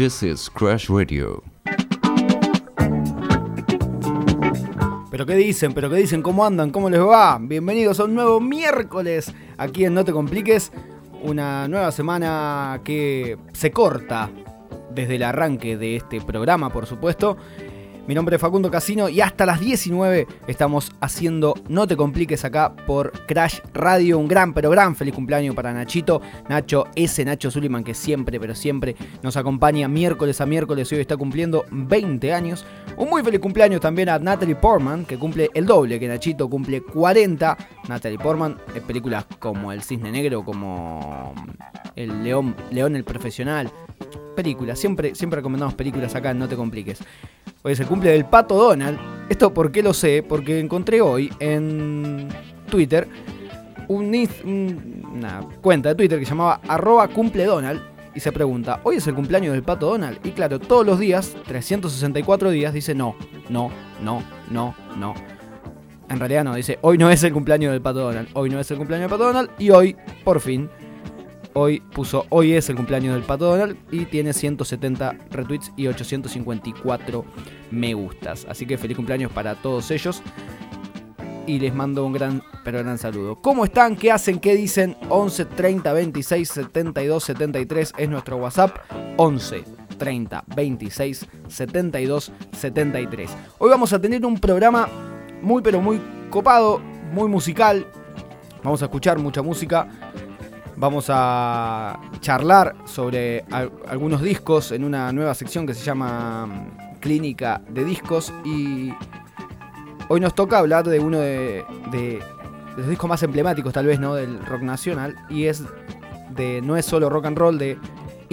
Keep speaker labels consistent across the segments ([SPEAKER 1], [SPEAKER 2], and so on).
[SPEAKER 1] This is Crash Radio.
[SPEAKER 2] Pero qué dicen, pero qué dicen, cómo andan, cómo les va. Bienvenidos a un nuevo miércoles aquí en No Te Compliques. Una nueva semana que se corta desde el arranque de este programa, por supuesto. Mi nombre es Facundo Casino y hasta las 19 estamos haciendo No te compliques acá por Crash Radio. Un gran, pero gran feliz cumpleaños para Nachito. Nacho, ese Nacho Suliman que siempre, pero siempre nos acompaña miércoles a miércoles y hoy está cumpliendo 20 años. Un muy feliz cumpleaños también a Natalie Portman, que cumple el doble que Nachito, cumple 40. Natalie Portman, en películas como El Cisne Negro, como El León, León el Profesional. Películas, siempre, siempre recomendamos películas acá, no te compliques. Hoy es el cumple del pato Donald. Esto por qué lo sé, porque encontré hoy en Twitter una cuenta de Twitter que llamaba arroba cumple Donald y se pregunta, ¿hoy es el cumpleaños del pato Donald? Y claro, todos los días, 364 días, dice no, no, no, no, no. En realidad no, dice, hoy no es el cumpleaños del pato Donald, hoy no es el cumpleaños del pato Donald y hoy, por fin, hoy puso hoy es el cumpleaños del Pato Donald y tiene 170 retweets y 854 me gustas. Así que feliz cumpleaños para todos ellos. Y les mando un gran, pero gran saludo. ¿Cómo están? ¿Qué hacen? ¿Qué dicen? 11 30 26 72 73 es nuestro WhatsApp. 11 30 26 72 73. Hoy vamos a tener un programa muy, pero muy copado, muy musical. Vamos a escuchar mucha música Vamos a charlar sobre algunos discos en una nueva sección que se llama mm, Clínica de Discos y hoy nos toca hablar de uno de, los discos más emblemáticos tal vez, ¿no? Del rock nacional y es de no es solo rock and roll de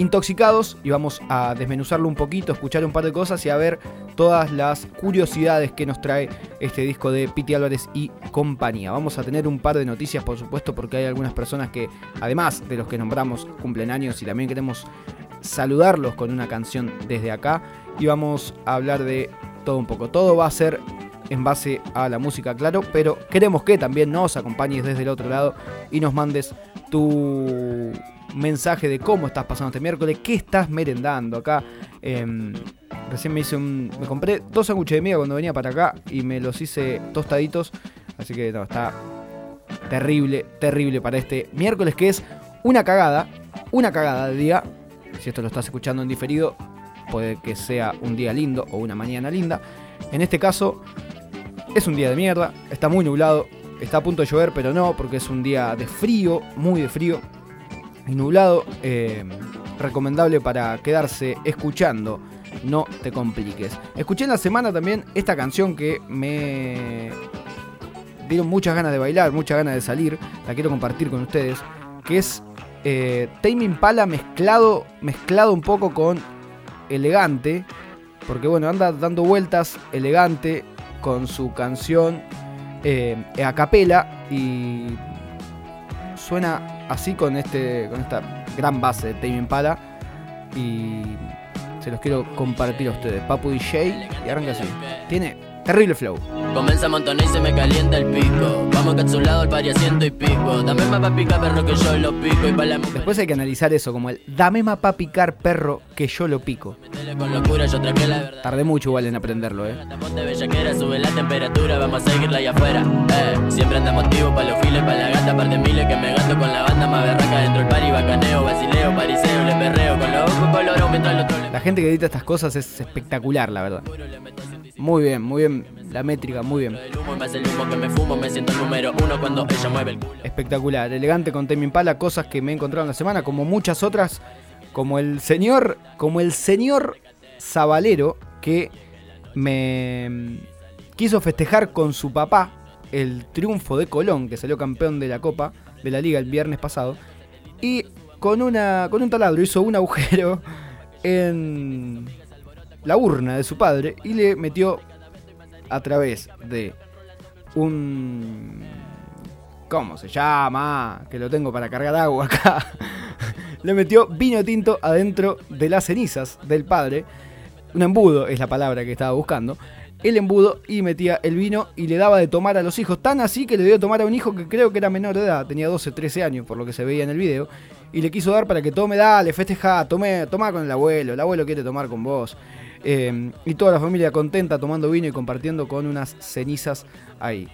[SPEAKER 2] Intoxicados y vamos a desmenuzarlo un poquito, escuchar un par de cosas y a ver todas las curiosidades que nos trae este disco de Piti Álvarez y compañía. Vamos a tener un par de noticias, por supuesto, porque hay algunas personas que, además de los que nombramos, cumplen años y también queremos saludarlos con una canción desde acá. Y vamos a hablar de todo un poco. Todo va a ser en base a la música, claro, pero queremos que también nos acompañes desde el otro lado y nos mandes tu mensaje de cómo estás pasando este miércoles, qué estás merendando acá. Em, recién me hice un. Me compré dos sándwiches de miga cuando venía para acá y me los hice tostaditos. Así que está terrible, terrible para este miércoles que es una cagada, una cagada de día. Si esto lo estás escuchando en diferido, puede que sea un día lindo o una mañana linda. En este caso, es un día de mierda, está muy nublado, está a punto de llover, pero no, porque es un día de frío, muy de frío nublado, eh, recomendable para quedarse escuchando. No te compliques. Escuché en la semana también esta canción que me dieron muchas ganas de bailar, muchas ganas de salir. La quiero compartir con ustedes. Que es eh, Tame Impala mezclado, mezclado un poco con Elegante. Porque bueno, anda dando vueltas Elegante con su canción eh, a capela y suena así con este con esta gran base de Tame Impala y se los quiero compartir a ustedes. Papu DJ y arranca así. Tiene Terrible flow.
[SPEAKER 3] Comienza a montonar y se me calienta el pico. Vamos lado el pari asiento y pico. Dame más pa' picar perro que yo lo pico. Y pa la
[SPEAKER 2] Después hay que analizar eso como el dame más pa' picar perro que yo lo pico. Tardé mucho igual en aprenderlo, eh.
[SPEAKER 3] de bellaquera, sube la temperatura, vamos a seguirla allá afuera. Eh, siempre andamos activos pa' los files, pa' la gata, par de miles que me gasto con la banda más berraca dentro del pari, bacaneo, basileo, pariseo, le perreo con los ojos colorado mientras el otro
[SPEAKER 2] La gente que edita estas cosas es espectacular, la verdad. Muy bien, muy bien. La métrica, muy bien. Espectacular, elegante con Temi Impala, cosas que me he encontrado en la semana, como muchas otras, como el señor, como el señor Zabalero que me quiso festejar con su papá el triunfo de Colón, que salió campeón de la Copa de la Liga el viernes pasado, y con una con un taladro hizo un agujero en la urna de su padre y le metió a través de un... ¿Cómo se llama? Que lo tengo para cargar agua acá. le metió vino tinto adentro de las cenizas del padre. Un embudo es la palabra que estaba buscando. el embudo y metía el vino y le daba de tomar a los hijos. Tan así que le dio de tomar a un hijo que creo que era menor de edad, tenía 12, 13 años, por lo que se veía en el video. Y le quiso dar para que tome, dale, festeja, tome, toma con el abuelo, el abuelo quiere tomar con vos. Eh, y toda la familia contenta tomando vino y compartiendo con unas cenizas ahí.